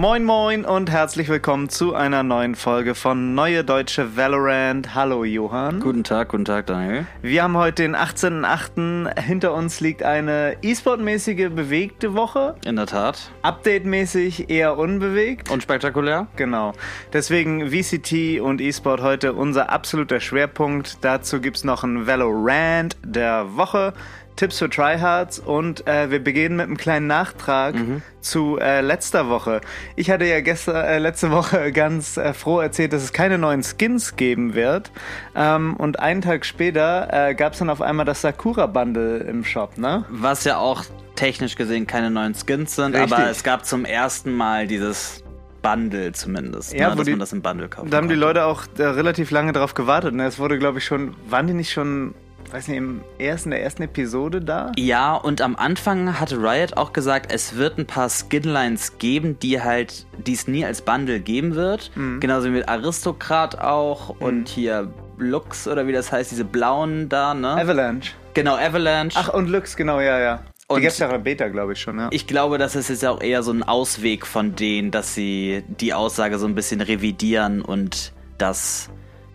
Moin Moin und herzlich willkommen zu einer neuen Folge von Neue Deutsche Valorant. Hallo Johann. Guten Tag, guten Tag Daniel. Wir haben heute den 18.08. Hinter uns liegt eine E-Sport-mäßige bewegte Woche. In der Tat. Update-mäßig eher unbewegt. Unspektakulär. Genau. Deswegen VCT und E-Sport heute unser absoluter Schwerpunkt. Dazu gibt es noch ein Valorant der Woche. Tipps für Tryhards und äh, wir beginnen mit einem kleinen Nachtrag mhm. zu äh, letzter Woche. Ich hatte ja gestern, äh, letzte Woche ganz äh, froh erzählt, dass es keine neuen Skins geben wird. Ähm, und einen Tag später äh, gab es dann auf einmal das Sakura-Bundle im Shop, ne? Was ja auch technisch gesehen keine neuen Skins sind, Richtig. aber es gab zum ersten Mal dieses Bundle zumindest, ja, ne, dass die, man das im Bundle kauft. Da haben die Leute auch äh, relativ lange drauf gewartet. Ne? Es wurde, glaube ich, schon, waren die nicht schon weiß nicht, im ersten, in der ersten Episode da? Ja, und am Anfang hatte Riot auch gesagt, es wird ein paar Skinlines geben, die halt, die es nie als Bundle geben wird. Mhm. Genauso wie mit Aristokrat auch mhm. und hier Lux oder wie das heißt, diese blauen da, ne? Avalanche. Genau, Avalanche. Ach, und Lux, genau, ja, ja. Und die gibt es ja in Beta, glaube ich schon, ja. Ich glaube, das ist jetzt auch eher so ein Ausweg von denen, dass sie die Aussage so ein bisschen revidieren und das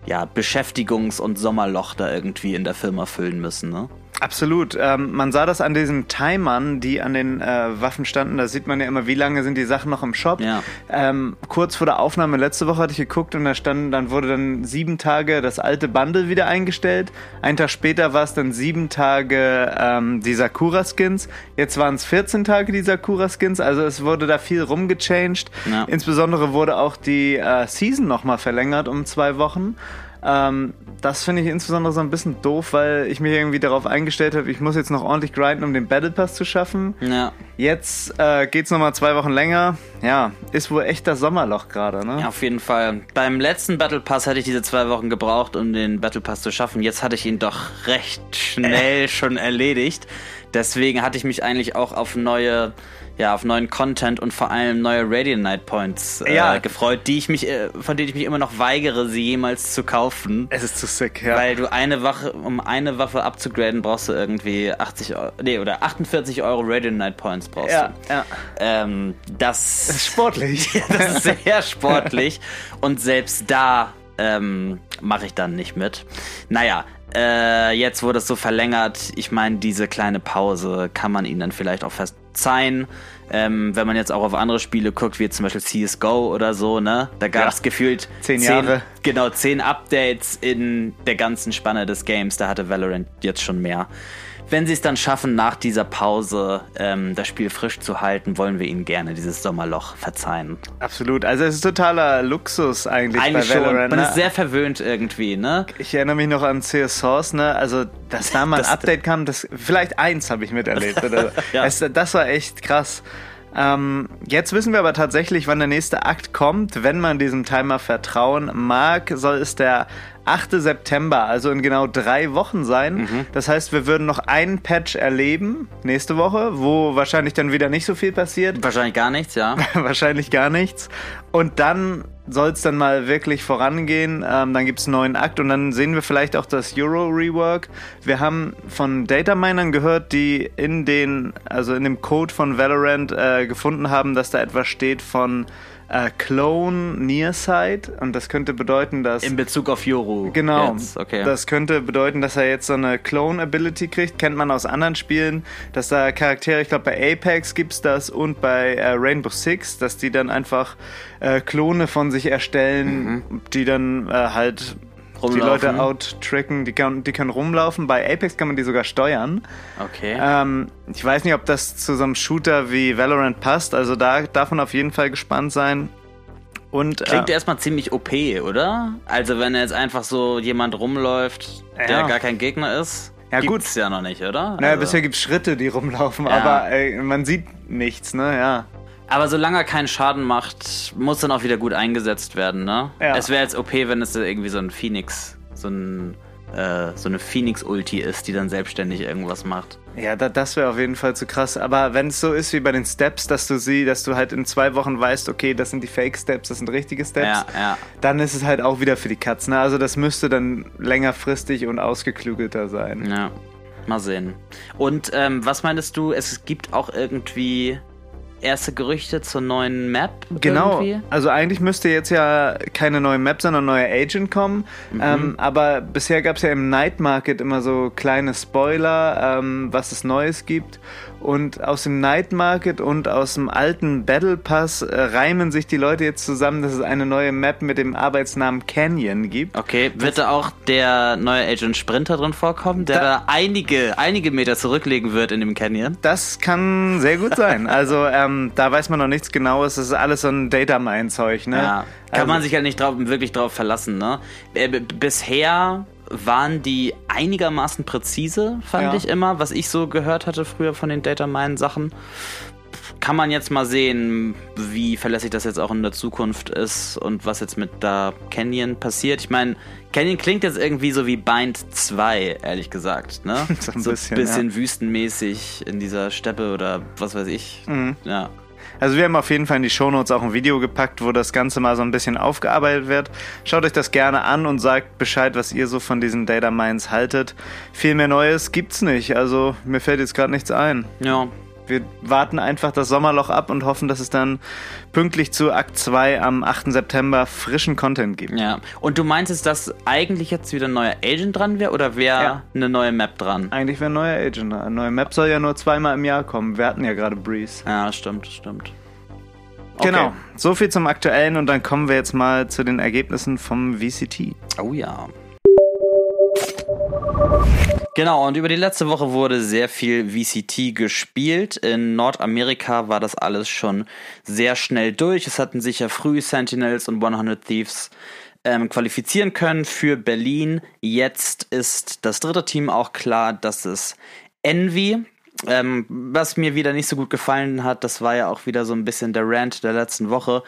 ja, Beschäftigungs- und Sommerloch da irgendwie in der Firma füllen müssen, ne? Absolut. Ähm, man sah das an diesen Timern, die an den äh, Waffen standen. Da sieht man ja immer, wie lange sind die Sachen noch im Shop. Ja. Ähm, kurz vor der Aufnahme letzte Woche hatte ich geguckt und da stand, dann wurde dann sieben Tage das alte Bundle wieder eingestellt. Einen Tag später war es dann sieben Tage ähm, die Sakura-Skins. Jetzt waren es 14 Tage die Sakura-Skins. Also es wurde da viel rumgechanged. Ja. Insbesondere wurde auch die äh, Season nochmal verlängert um zwei Wochen. Ähm, das finde ich insbesondere so ein bisschen doof, weil ich mich irgendwie darauf eingestellt habe, ich muss jetzt noch ordentlich grinden, um den Battle Pass zu schaffen. Ja. Jetzt äh, es nochmal zwei Wochen länger. Ja, ist wohl echt das Sommerloch gerade, ne? Ja, auf jeden Fall. Beim letzten Battle Pass hätte ich diese zwei Wochen gebraucht, um den Battle Pass zu schaffen. Jetzt hatte ich ihn doch recht schnell äh. schon erledigt. Deswegen hatte ich mich eigentlich auch auf neue ja, auf neuen Content und vor allem neue Radiant Night Points äh, ja. gefreut, die ich mich, äh, von denen ich mich immer noch weigere, sie jemals zu kaufen. Es ist zu sick, ja. Weil du eine Waffe, um eine Waffe abzugraden, brauchst du irgendwie 80 Euro, nee, oder 48 Euro Radiant Night Points brauchst ja, du. Ja, ähm, das, das ist sportlich. das ist sehr sportlich. und selbst da ähm, mache ich dann nicht mit. Naja, äh, jetzt wurde es so verlängert. Ich meine, diese kleine Pause kann man ihnen dann vielleicht auch verzeihen. Ähm, wenn man jetzt auch auf andere Spiele guckt, wie zum Beispiel CSGO oder so, ne? Da gab es ja. gefühlt zehn Jahre. Zehn, genau, zehn Updates in der ganzen Spanne des Games. Da hatte Valorant jetzt schon mehr. Wenn sie es dann schaffen, nach dieser Pause ähm, das Spiel frisch zu halten, wollen wir ihnen gerne dieses Sommerloch verzeihen. Absolut. Also es ist totaler Luxus eigentlich, eigentlich bei Valorant. Man ne? ist sehr verwöhnt irgendwie, ne? Ich erinnere mich noch an CS Source, ne? Also, dass da mal ein Update kam, das vielleicht eins habe ich miterlebt. Oder? ja. es, das war echt krass. Ähm, jetzt wissen wir aber tatsächlich, wann der nächste Akt kommt. Wenn man diesem Timer vertrauen mag, soll es der 8. September, also in genau drei Wochen sein. Mhm. Das heißt, wir würden noch einen Patch erleben nächste Woche, wo wahrscheinlich dann wieder nicht so viel passiert. Wahrscheinlich gar nichts, ja. wahrscheinlich gar nichts. Und dann soll es dann mal wirklich vorangehen. Ähm, dann gibt es einen neuen Akt und dann sehen wir vielleicht auch das Euro-Rework. Wir haben von Dataminern gehört, die in den, also in dem Code von Valorant äh, gefunden haben, dass da etwas steht von äh, Clone Nearsight und das könnte bedeuten, dass. In Bezug auf Yoru. Genau. Okay. Das könnte bedeuten, dass er jetzt so eine Clone-Ability kriegt. Kennt man aus anderen Spielen, dass da Charaktere, ich glaube bei Apex gibt es das und bei äh, Rainbow Six, dass die dann einfach äh, Klone von sich erstellen, mhm. die dann äh, halt rumlaufen. die Leute outtracken, die können, die können rumlaufen. Bei Apex kann man die sogar steuern. Okay. Ähm, ich weiß nicht, ob das zu so einem Shooter wie Valorant passt. Also da darf man auf jeden Fall gespannt sein. Und, Klingt äh, erstmal ziemlich OP, oder? Also wenn jetzt einfach so jemand rumläuft, ja. der gar kein Gegner ist. Ja, gibt's gut. ja noch nicht, oder? Naja, also. bisher gibt es Schritte, die rumlaufen, ja. aber äh, man sieht nichts, ne? Ja. Aber solange er keinen Schaden macht, muss dann auch wieder gut eingesetzt werden, ne? Ja. Es wäre jetzt OP, wenn es irgendwie so ein Phoenix, so ein äh, so eine Phoenix-Ulti ist, die dann selbstständig irgendwas macht. Ja, da, das wäre auf jeden Fall zu krass. Aber wenn es so ist wie bei den Steps, dass du sie, dass du halt in zwei Wochen weißt, okay, das sind die Fake-Steps, das sind richtige Steps, Ja, ja. dann ist es halt auch wieder für die Katzen. Also das müsste dann längerfristig und ausgeklügelter sein. Ja, mal sehen. Und ähm, was meinst du, es gibt auch irgendwie erste Gerüchte zur neuen Map? Genau. Irgendwie? Also eigentlich müsste jetzt ja keine neue Map, sondern ein neuer Agent kommen. Mhm. Ähm, aber bisher gab es ja im Night Market immer so kleine Spoiler, ähm, was es Neues gibt. Und aus dem Night Market und aus dem alten Battle Pass äh, reimen sich die Leute jetzt zusammen, dass es eine neue Map mit dem Arbeitsnamen Canyon gibt. Okay, wird da auch der neue Agent Sprinter drin vorkommen, der da, Da- einige, einige Meter zurücklegen wird in dem Canyon? Das kann sehr gut sein. Also ähm, da weiß man noch nichts Genaues. Das ist alles so ein Data Mine Zeug, ne? Ja, kann Also- man sich halt nicht drauf, wirklich drauf verlassen, ne? Äh, bisher waren die einigermaßen präzise, fand Ja. ich immer, was ich so gehört hatte früher von den Data Mine Sachen. Kann man jetzt mal sehen, wie verlässlich das jetzt auch in der Zukunft ist und was jetzt mit da Canyon passiert. Ich meine, Canyon klingt jetzt irgendwie so wie Bind 2, ehrlich gesagt, ne? So ein so bisschen, ein bisschen wüstenmäßig in dieser Steppe oder was weiß ich. Mhm. Ja. Also wir haben auf jeden Fall in die Shownotes auch ein Video gepackt, wo das Ganze mal so ein bisschen aufgearbeitet wird. Schaut euch das gerne an und sagt Bescheid, was ihr so von diesen Data Mines haltet. Viel mehr Neues gibt's nicht. Also mir fällt jetzt gerade nichts ein. Ja, Wir warten einfach das Sommerloch ab und hoffen, dass es dann pünktlich zu Akt 2 am 8. September frischen Content gibt. Ja, und du meintest, dass eigentlich jetzt wieder ein neuer Agent dran wäre oder wäre Ja. eine neue Map dran? Eigentlich wäre ein neuer Agent. da. Eine neue Map soll ja nur zweimal im Jahr kommen. Wir hatten ja gerade Breeze. Ja, stimmt, stimmt. Okay. Genau. So viel zum Aktuellen und dann kommen wir jetzt mal zu den Ergebnissen vom VCT. Oh ja. Genau, und über die letzte Woche wurde sehr viel VCT gespielt. In Nordamerika war das alles schon sehr schnell durch. Es hatten sich ja früh Sentinels und 100 Thieves ähm, qualifizieren können für Berlin. Jetzt ist das dritte Team auch klar, dass es Envy. Ähm, was mir wieder nicht so gut gefallen hat, das war ja auch wieder so ein bisschen der Rant der letzten Woche,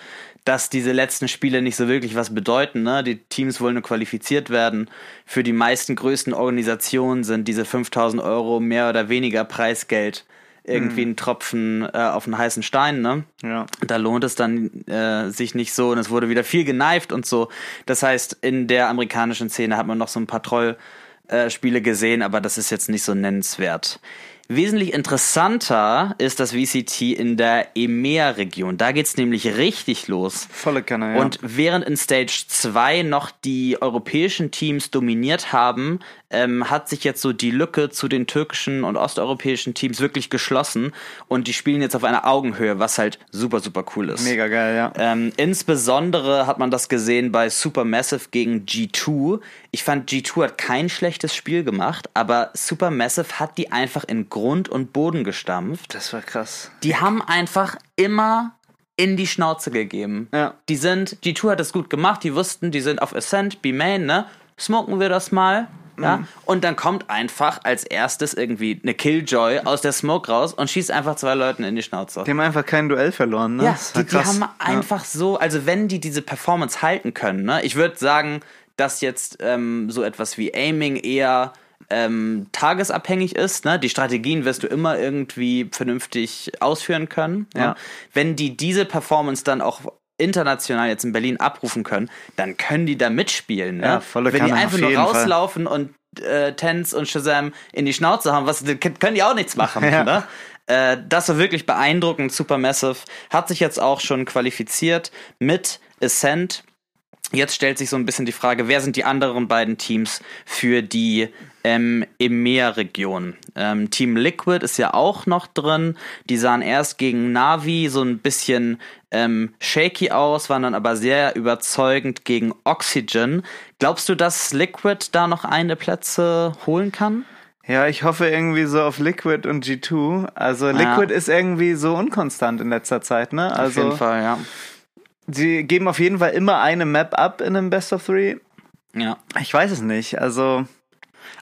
dass diese letzten Spiele nicht so wirklich was bedeuten. Ne? Die Teams wollen nur qualifiziert werden. Für die meisten größten Organisationen sind diese 5000 Euro mehr oder weniger Preisgeld irgendwie ein Tropfen äh, auf einen heißen Stein. Ne? Ja. Da lohnt es dann äh, sich nicht so und es wurde wieder viel geneift und so. Das heißt, in der amerikanischen Szene hat man noch so ein paar Troll-Spiele gesehen, aber das ist jetzt nicht so nennenswert. Wesentlich interessanter ist das VCT in der EMEA-Region. Da geht's nämlich richtig los. Volle Kanne, ja. Und während in Stage 2 noch die europäischen Teams dominiert haben, ähm, hat sich jetzt so die Lücke zu den türkischen und osteuropäischen Teams wirklich geschlossen und die spielen jetzt auf einer Augenhöhe, was halt super, super cool ist. Mega geil, ja. Ähm, insbesondere hat man das gesehen bei Supermassive gegen G2. Ich fand, G2 hat kein schlechtes Spiel gemacht, aber Supermassive hat die einfach in Grund und Boden gestampft. Das war krass. Die haben einfach immer in die Schnauze gegeben. Ja. Die sind, G2 hat das gut gemacht, die wussten, die sind auf Ascent, B-Main, ne? Smoken wir das mal. Ja, und dann kommt einfach als erstes irgendwie eine Killjoy aus der Smoke raus und schießt einfach zwei Leuten in die Schnauze. Die haben einfach kein Duell verloren, ne? Ja, die, die haben einfach so, also wenn die diese Performance halten können, ne, ich würde sagen, dass jetzt ähm, so etwas wie Aiming eher ähm, tagesabhängig ist, ne? Die Strategien wirst du immer irgendwie vernünftig ausführen können. Ja. Ne? Wenn die diese Performance dann auch international jetzt in Berlin abrufen können, dann können die da mitspielen. Ne? Ja, volle Wenn die Kanne, einfach auf nur jeden Fall. rauslaufen und äh, Tens und Shazam in die Schnauze haben, was können die auch nichts machen. Ja. Ne? Äh, das war wirklich beeindruckend. Supermassive hat sich jetzt auch schon qualifiziert mit Ascent. Jetzt stellt sich so ein bisschen die Frage, wer sind die anderen beiden Teams für die ähm, EMEA-Region? Ähm, Team Liquid ist ja auch noch drin. Die sahen erst gegen Navi so ein bisschen ähm, shaky aus, waren dann aber sehr überzeugend gegen Oxygen. Glaubst du, dass Liquid da noch eine Plätze holen kann? Ja, ich hoffe irgendwie so auf Liquid und G2. Also Liquid ist irgendwie so unkonstant in letzter Zeit, ne? Auf Also jeden Fall, ja. sie geben auf jeden Fall immer eine Map ab in einem Best of Three. ja. Ich weiß es nicht. Also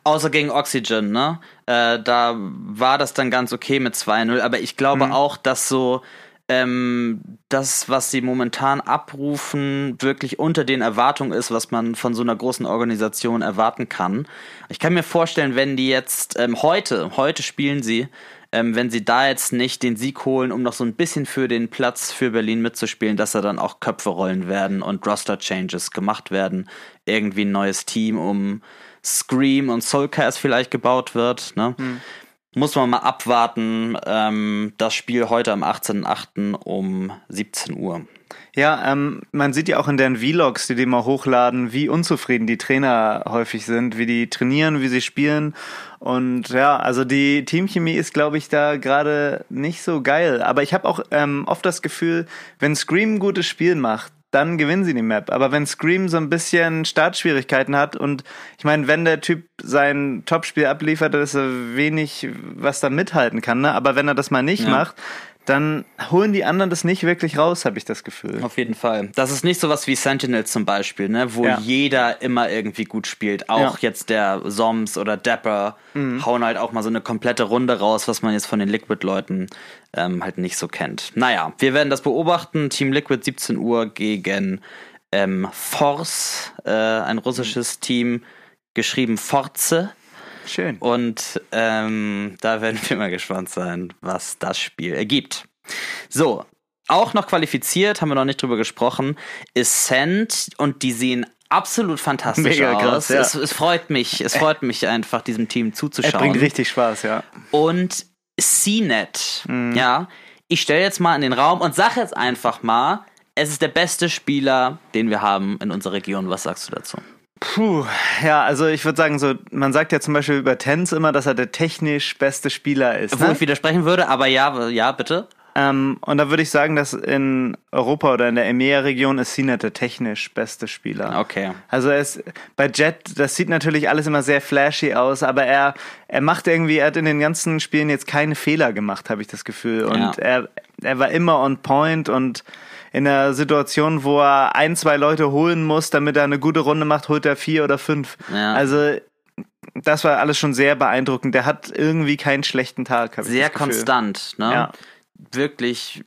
Außer gegen Oxygen, ne? Äh, da war das dann ganz okay mit 2-0, aber ich glaube auch, dass so ähm, das, was sie momentan abrufen, wirklich unter den Erwartungen ist, was man von so einer großen Organisation erwarten kann. Ich kann mir vorstellen, wenn die jetzt ähm, heute, heute spielen sie, ähm, wenn sie da jetzt nicht den Sieg holen, um noch so ein bisschen für den Platz für Berlin mitzuspielen, dass da dann auch Köpfe rollen werden und Roster-Changes gemacht werden. Irgendwie ein neues Team um Scream und Soulcast vielleicht gebaut wird. Ne? Hm. Muss man mal abwarten. Ähm, das Spiel heute am 18.08. um 17 Uhr. Ja, ähm, man sieht ja auch in deren Vlogs, die die mal hochladen, wie unzufrieden die Trainer häufig sind, wie die trainieren, wie sie spielen. Und ja, also die Teamchemie ist, glaube ich, da gerade nicht so geil. Aber ich habe auch ähm, oft das Gefühl, wenn Scream ein gutes Spiel macht, dann gewinnen sie die Map. Aber wenn Scream so ein bisschen Startschwierigkeiten hat und ich meine, wenn der Typ sein Topspiel abliefert, ist er wenig, was da mithalten kann. Ne? Aber wenn er das mal nicht ja. macht, dann holen die anderen das nicht wirklich raus, habe ich das Gefühl. Auf jeden Fall. Das ist nicht sowas wie Sentinels zum Beispiel, ne, wo ja. jeder immer irgendwie gut spielt. Auch ja. jetzt der Soms oder Dapper mhm. hauen halt auch mal so eine komplette Runde raus, was man jetzt von den Liquid-Leuten ähm, halt nicht so kennt. Naja, wir werden das beobachten. Team Liquid 17 Uhr gegen ähm, Force, äh, ein russisches mhm. Team, geschrieben Forze. Schön. Und ähm, da werden wir mal gespannt sein, was das Spiel ergibt. So, auch noch qualifiziert, haben wir noch nicht drüber gesprochen, ist Sand und die sehen absolut fantastisch Mega aus. Krass, ja. es, es, freut mich, es freut mich einfach, diesem Team zuzuschauen. Es bringt richtig Spaß, ja. Und CNET, mhm. ja, ich stelle jetzt mal in den Raum und sage jetzt einfach mal, es ist der beste Spieler, den wir haben in unserer Region. Was sagst du dazu? Puh, ja, also ich würde sagen, so, man sagt ja zum Beispiel über Tenz immer, dass er der technisch beste Spieler ist. Wo ne? ich widersprechen würde, aber ja, ja, bitte. Ähm, und da würde ich sagen, dass in Europa oder in der EMEA-Region ist Sinet der technisch beste Spieler. Okay. Also er ist bei Jet, das sieht natürlich alles immer sehr flashy aus, aber er, er macht irgendwie, er hat in den ganzen Spielen jetzt keine Fehler gemacht, habe ich das Gefühl. Und ja. er, er war immer on point und in einer Situation, wo er ein, zwei Leute holen muss, damit er eine gute Runde macht, holt er vier oder fünf. Ja. Also das war alles schon sehr beeindruckend. Der hat irgendwie keinen schlechten Tag. Sehr konstant, ne? Ja. Wirklich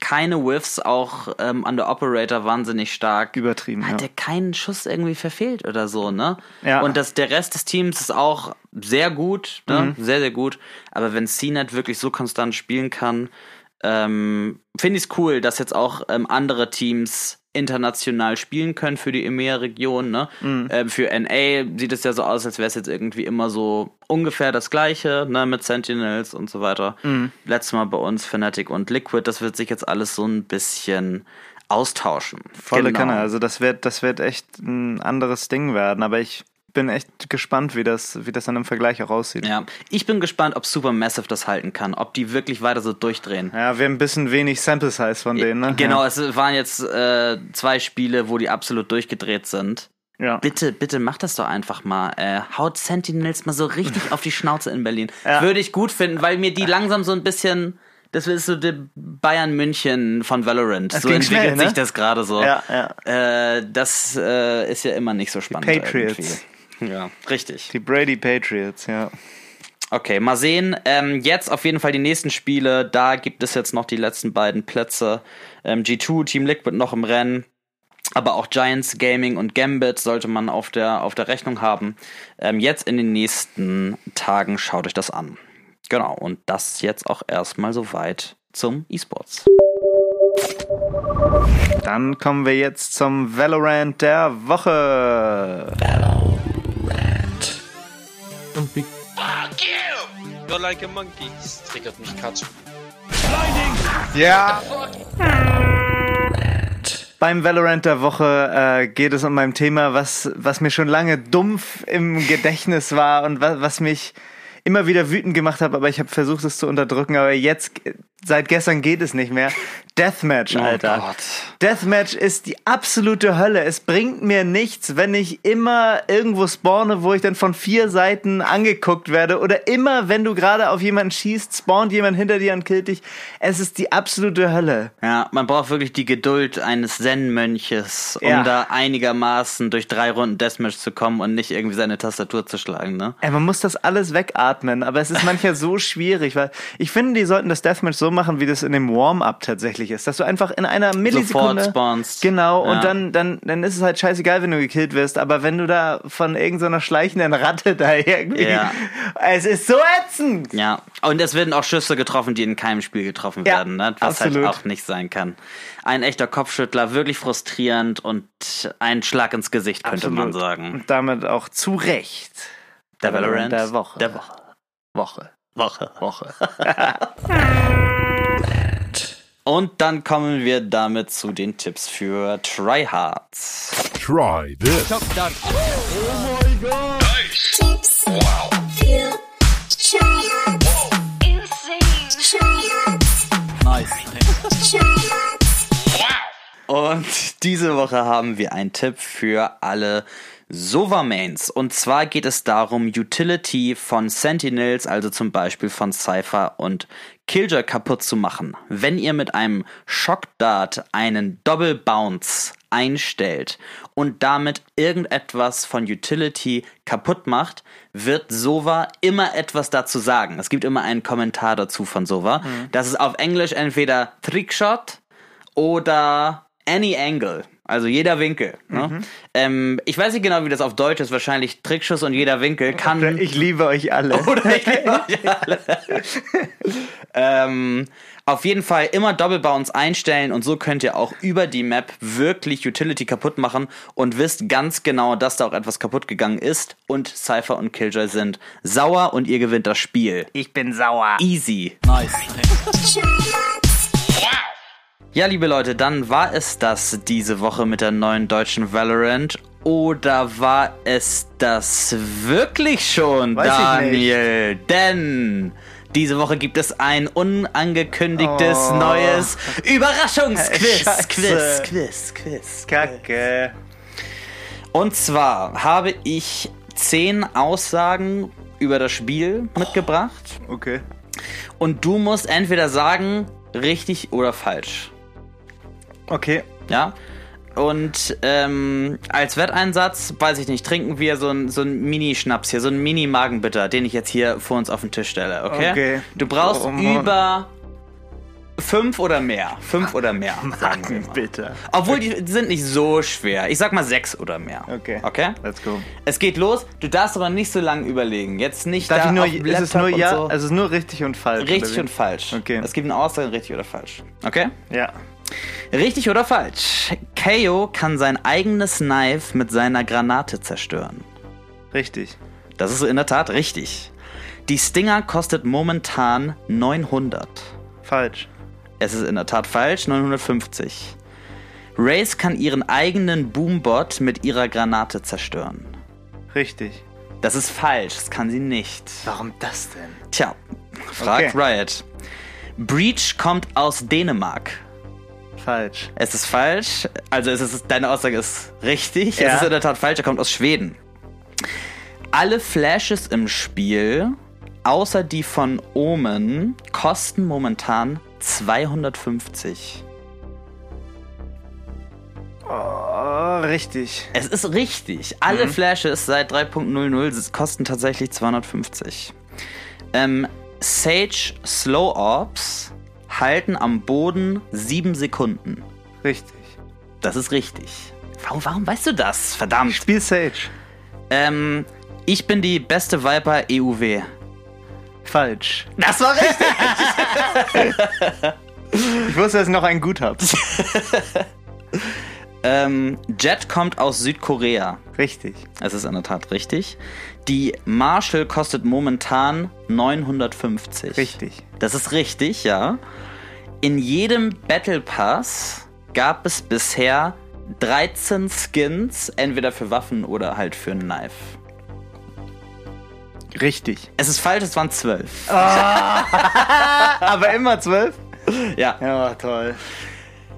keine Whiffs, auch ähm, an der Operator wahnsinnig stark. Übertrieben. Hat ja. er keinen Schuss irgendwie verfehlt oder so, ne? Ja. Und das, der Rest des Teams ist auch sehr gut, ne? Mhm. Sehr, sehr gut. Aber wenn CNET wirklich so konstant spielen kann, ähm, finde ich es cool, dass jetzt auch ähm, andere Teams international spielen können für die EMEA-Region. Ne? Mhm. Ähm, für NA sieht es ja so aus, als wäre es jetzt irgendwie immer so ungefähr das gleiche, ne, mit Sentinels und so weiter. Mhm. Letztes Mal bei uns Fnatic und Liquid, das wird sich jetzt alles so ein bisschen austauschen. Volle genau. Kanne, also das wird, das wird echt ein anderes Ding werden, aber ich bin echt gespannt, wie das, wie das dann im Vergleich auch aussieht. Ja, ich bin gespannt, ob Supermassive das halten kann, ob die wirklich weiter so durchdrehen. Ja, wir haben ein bisschen wenig Sample Size von denen, ne? Genau, ja. es waren jetzt äh, zwei Spiele, wo die absolut durchgedreht sind. Ja. Bitte, bitte mach das doch einfach mal. Äh, haut Sentinels mal so richtig auf die Schnauze in Berlin. Ja. Würde ich gut finden, weil mir die langsam so ein bisschen. Das ist so der Bayern München von Valorant. Das so entwickelt schnell, ne? sich das gerade so. Ja, ja. Äh, das äh, ist ja immer nicht so spannend. Die Patriots. Irgendwie. Ja, richtig. Die Brady Patriots, ja. Okay, mal sehen. Ähm, jetzt auf jeden Fall die nächsten Spiele. Da gibt es jetzt noch die letzten beiden Plätze. Ähm, G2, Team Liquid noch im Rennen. Aber auch Giants Gaming und Gambit sollte man auf der, auf der Rechnung haben. Ähm, jetzt in den nächsten Tagen schaut euch das an. Genau, und das jetzt auch erstmal soweit zum E-Sports. Dann kommen wir jetzt zum Valorant der Woche. Valorant. Fuck you! You're like a monkey. Das triggert mich Katsch. Blinding! Ja. Beim Valorant der Woche äh, geht es um mein Thema, was, was mir schon lange dumpf im Gedächtnis war und was, was mich immer wieder wütend gemacht hat, aber ich habe versucht, es zu unterdrücken. Aber jetzt, seit gestern geht es nicht mehr. Deathmatch, oh Alter. Oh Gott. Deathmatch ist die absolute Hölle. Es bringt mir nichts, wenn ich immer irgendwo spawne, wo ich dann von vier Seiten angeguckt werde. Oder immer, wenn du gerade auf jemanden schießt, spawnt jemand hinter dir und killt dich. Es ist die absolute Hölle. Ja, man braucht wirklich die Geduld eines Zen-Mönches, um ja. da einigermaßen durch drei Runden Deathmatch zu kommen und nicht irgendwie seine Tastatur zu schlagen, ne? Ey, man muss das alles wegatmen, aber es ist manchmal so schwierig, weil ich finde, die sollten das Deathmatch so machen, wie das in dem Warm-up tatsächlich ist. Dass du einfach in einer Millisekunde. Sofort spawnst. Genau, Ja. und dann, dann, dann ist es halt scheißegal, wenn du gekillt wirst. Aber wenn du da von irgendeiner schleichenden Ratte da irgendwie. Ja. Es ist so ätzend. Ja, und es werden auch Schüsse getroffen, die in keinem Spiel getroffen Ja, werden, ne? was absolut. halt auch nicht sein kann. Ein echter Kopfschüttler, wirklich frustrierend und ein Schlag ins Gesicht, könnte man Absolut. sagen. Und damit auch zu Recht. Der Valorant der Woche. Der Woche. Woche. Woche. Woche. Und dann kommen wir damit zu den Tipps für Tryhards. Try this. Tips. Wow. Für Tryhards. Insane. Tryhards. Nice. Tryhards. Und diese Woche haben wir einen Tipp für alle Sova-Mains. Und zwar geht es darum, Utility von Sentinels, also zum Beispiel von Cypher und Killjoy kaputt zu machen. Wenn ihr mit einem Shockdart einen Double Bounce einstellt und damit irgendetwas von Utility kaputt macht, wird Sova immer etwas dazu sagen. Es gibt immer einen Kommentar dazu von Sova. Das ist auf Englisch entweder Trickshot oder Any Angle. Also jeder Winkel. Ne? Ähm, ich weiß nicht genau, wie das auf Deutsch ist. Wahrscheinlich Trickschuss und jeder Winkel kann. Ich liebe euch alle. Oder ich liebe euch alle. ähm, auf jeden Fall immer Double Bounce einstellen und so könnt ihr auch über die Map wirklich Utility kaputt machen und wisst ganz genau, dass da auch etwas kaputt gegangen ist und Cypher und Killjoy sind sauer und ihr gewinnt das Spiel. Ich bin sauer. Easy. Tryhards. Ja, liebe Leute, dann war es das diese Woche mit der neuen deutschen Valorant. Oder war es das wirklich schon, Weiß ich Daniel? Denn diese Woche gibt es ein unangekündigtes Oh. neues Überraschungsquiz. Scheiße. Quiz, Quiz, Quiz. Kacke. Und zwar habe ich zehn Aussagen über das Spiel mitgebracht. Okay. Und du musst entweder sagen, richtig oder falsch. Okay. Ja. Und ähm, als Wetteinsatz, weiß ich nicht, trinken wir so ein, so ein Mini-Schnaps hier, so ein Mini-Magenbitter, den ich jetzt hier vor uns auf den Tisch stelle, okay? Okay. Du brauchst Oh, über fünf oder mehr. Fünf oder mehr. Bitte. Obwohl, die sind nicht so schwer. Ich sag mal sechs oder mehr. Okay. Okay? Let's go. Es geht los. Du darfst aber nicht so lange überlegen. Jetzt nicht Darf da ich nur, auf ist es nur ja, so. also es ist nur richtig und falsch. Richtig und falsch. Okay. Es gibt eine Aussage richtig oder falsch. Okay? Ja. Richtig oder falsch? KO kann sein eigenes Knife mit seiner Granate zerstören. Richtig. Das ist in der Tat richtig. Die Stinger kostet momentan 900. Falsch. Es ist in der Tat falsch, 950. Race kann ihren eigenen Boombot mit ihrer Granate zerstören. Richtig. Das ist falsch, das kann sie nicht. Warum das denn? Tja, fragt Okay. Riot. Breach kommt aus Dänemark. Falsch. Es ist falsch. Also es ist, deine Aussage ist richtig. Ja. Es ist in der Tat falsch. Er kommt aus Schweden. Alle Flashes im Spiel, außer die von Omen, kosten momentan 250. Oh, richtig. Es ist richtig. Alle Flashes seit 3.00 kosten tatsächlich 250. Ähm, Sage Slow Orbs halten am Boden 7 Sekunden. Richtig. Das ist richtig. Warum, warum weißt du das? Verdammt. Spiel Sage. Ähm, ich bin die beste Viper EUW. Falsch. Das war richtig. Ich wusste, dass ich noch einen gut habe. ähm, Jet kommt aus Südkorea. Richtig. Es ist in der Tat richtig. Die Marshall kostet momentan 950. Richtig. Das ist richtig, ja. In jedem Battle Pass gab es bisher 13 Skins, entweder für Waffen oder halt für ein Knife. Richtig. Es ist falsch, es waren 12. Aber immer zwölf? Ja. Ja, toll.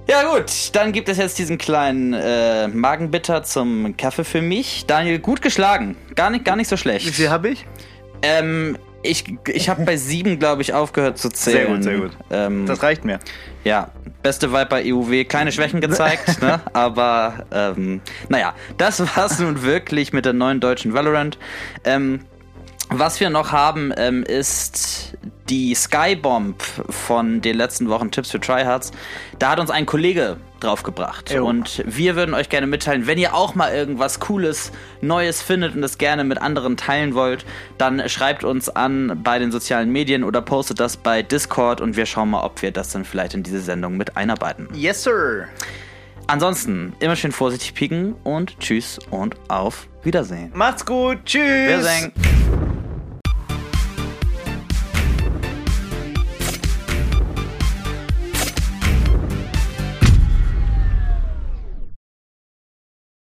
Ja gut, dann gibt es jetzt diesen kleinen äh, Magenbitter zum Kaffee für mich. Daniel, gut geschlagen. Gar nicht, gar nicht so schlecht. Wie viel habe ich? Ähm, ich ich habe bei sieben, glaube ich, aufgehört zu zählen. Sehr gut, sehr gut. Ähm, Das reicht mir. ja, beste Viper EUW, kleine Schwächen gezeigt, ne? aber ähm, naja, das war's nun wirklich mit der neuen deutschen Valorant. Ähm, was wir noch haben, ähm, ist die Skybomb von den letzten Wochen Tipps für Tryhards, da hat uns ein Kollege draufgebracht. Jo. Und wir würden euch gerne mitteilen, wenn ihr auch mal irgendwas Cooles, Neues findet und es gerne mit anderen teilen wollt, dann schreibt uns an bei den sozialen Medien oder postet das bei Discord und wir schauen mal, ob wir das dann vielleicht in diese Sendung mit einarbeiten. Yes, sir. Ansonsten immer schön vorsichtig pieken und tschüss und auf Wiedersehen. Macht's gut. Tschüss. Wiedersehen.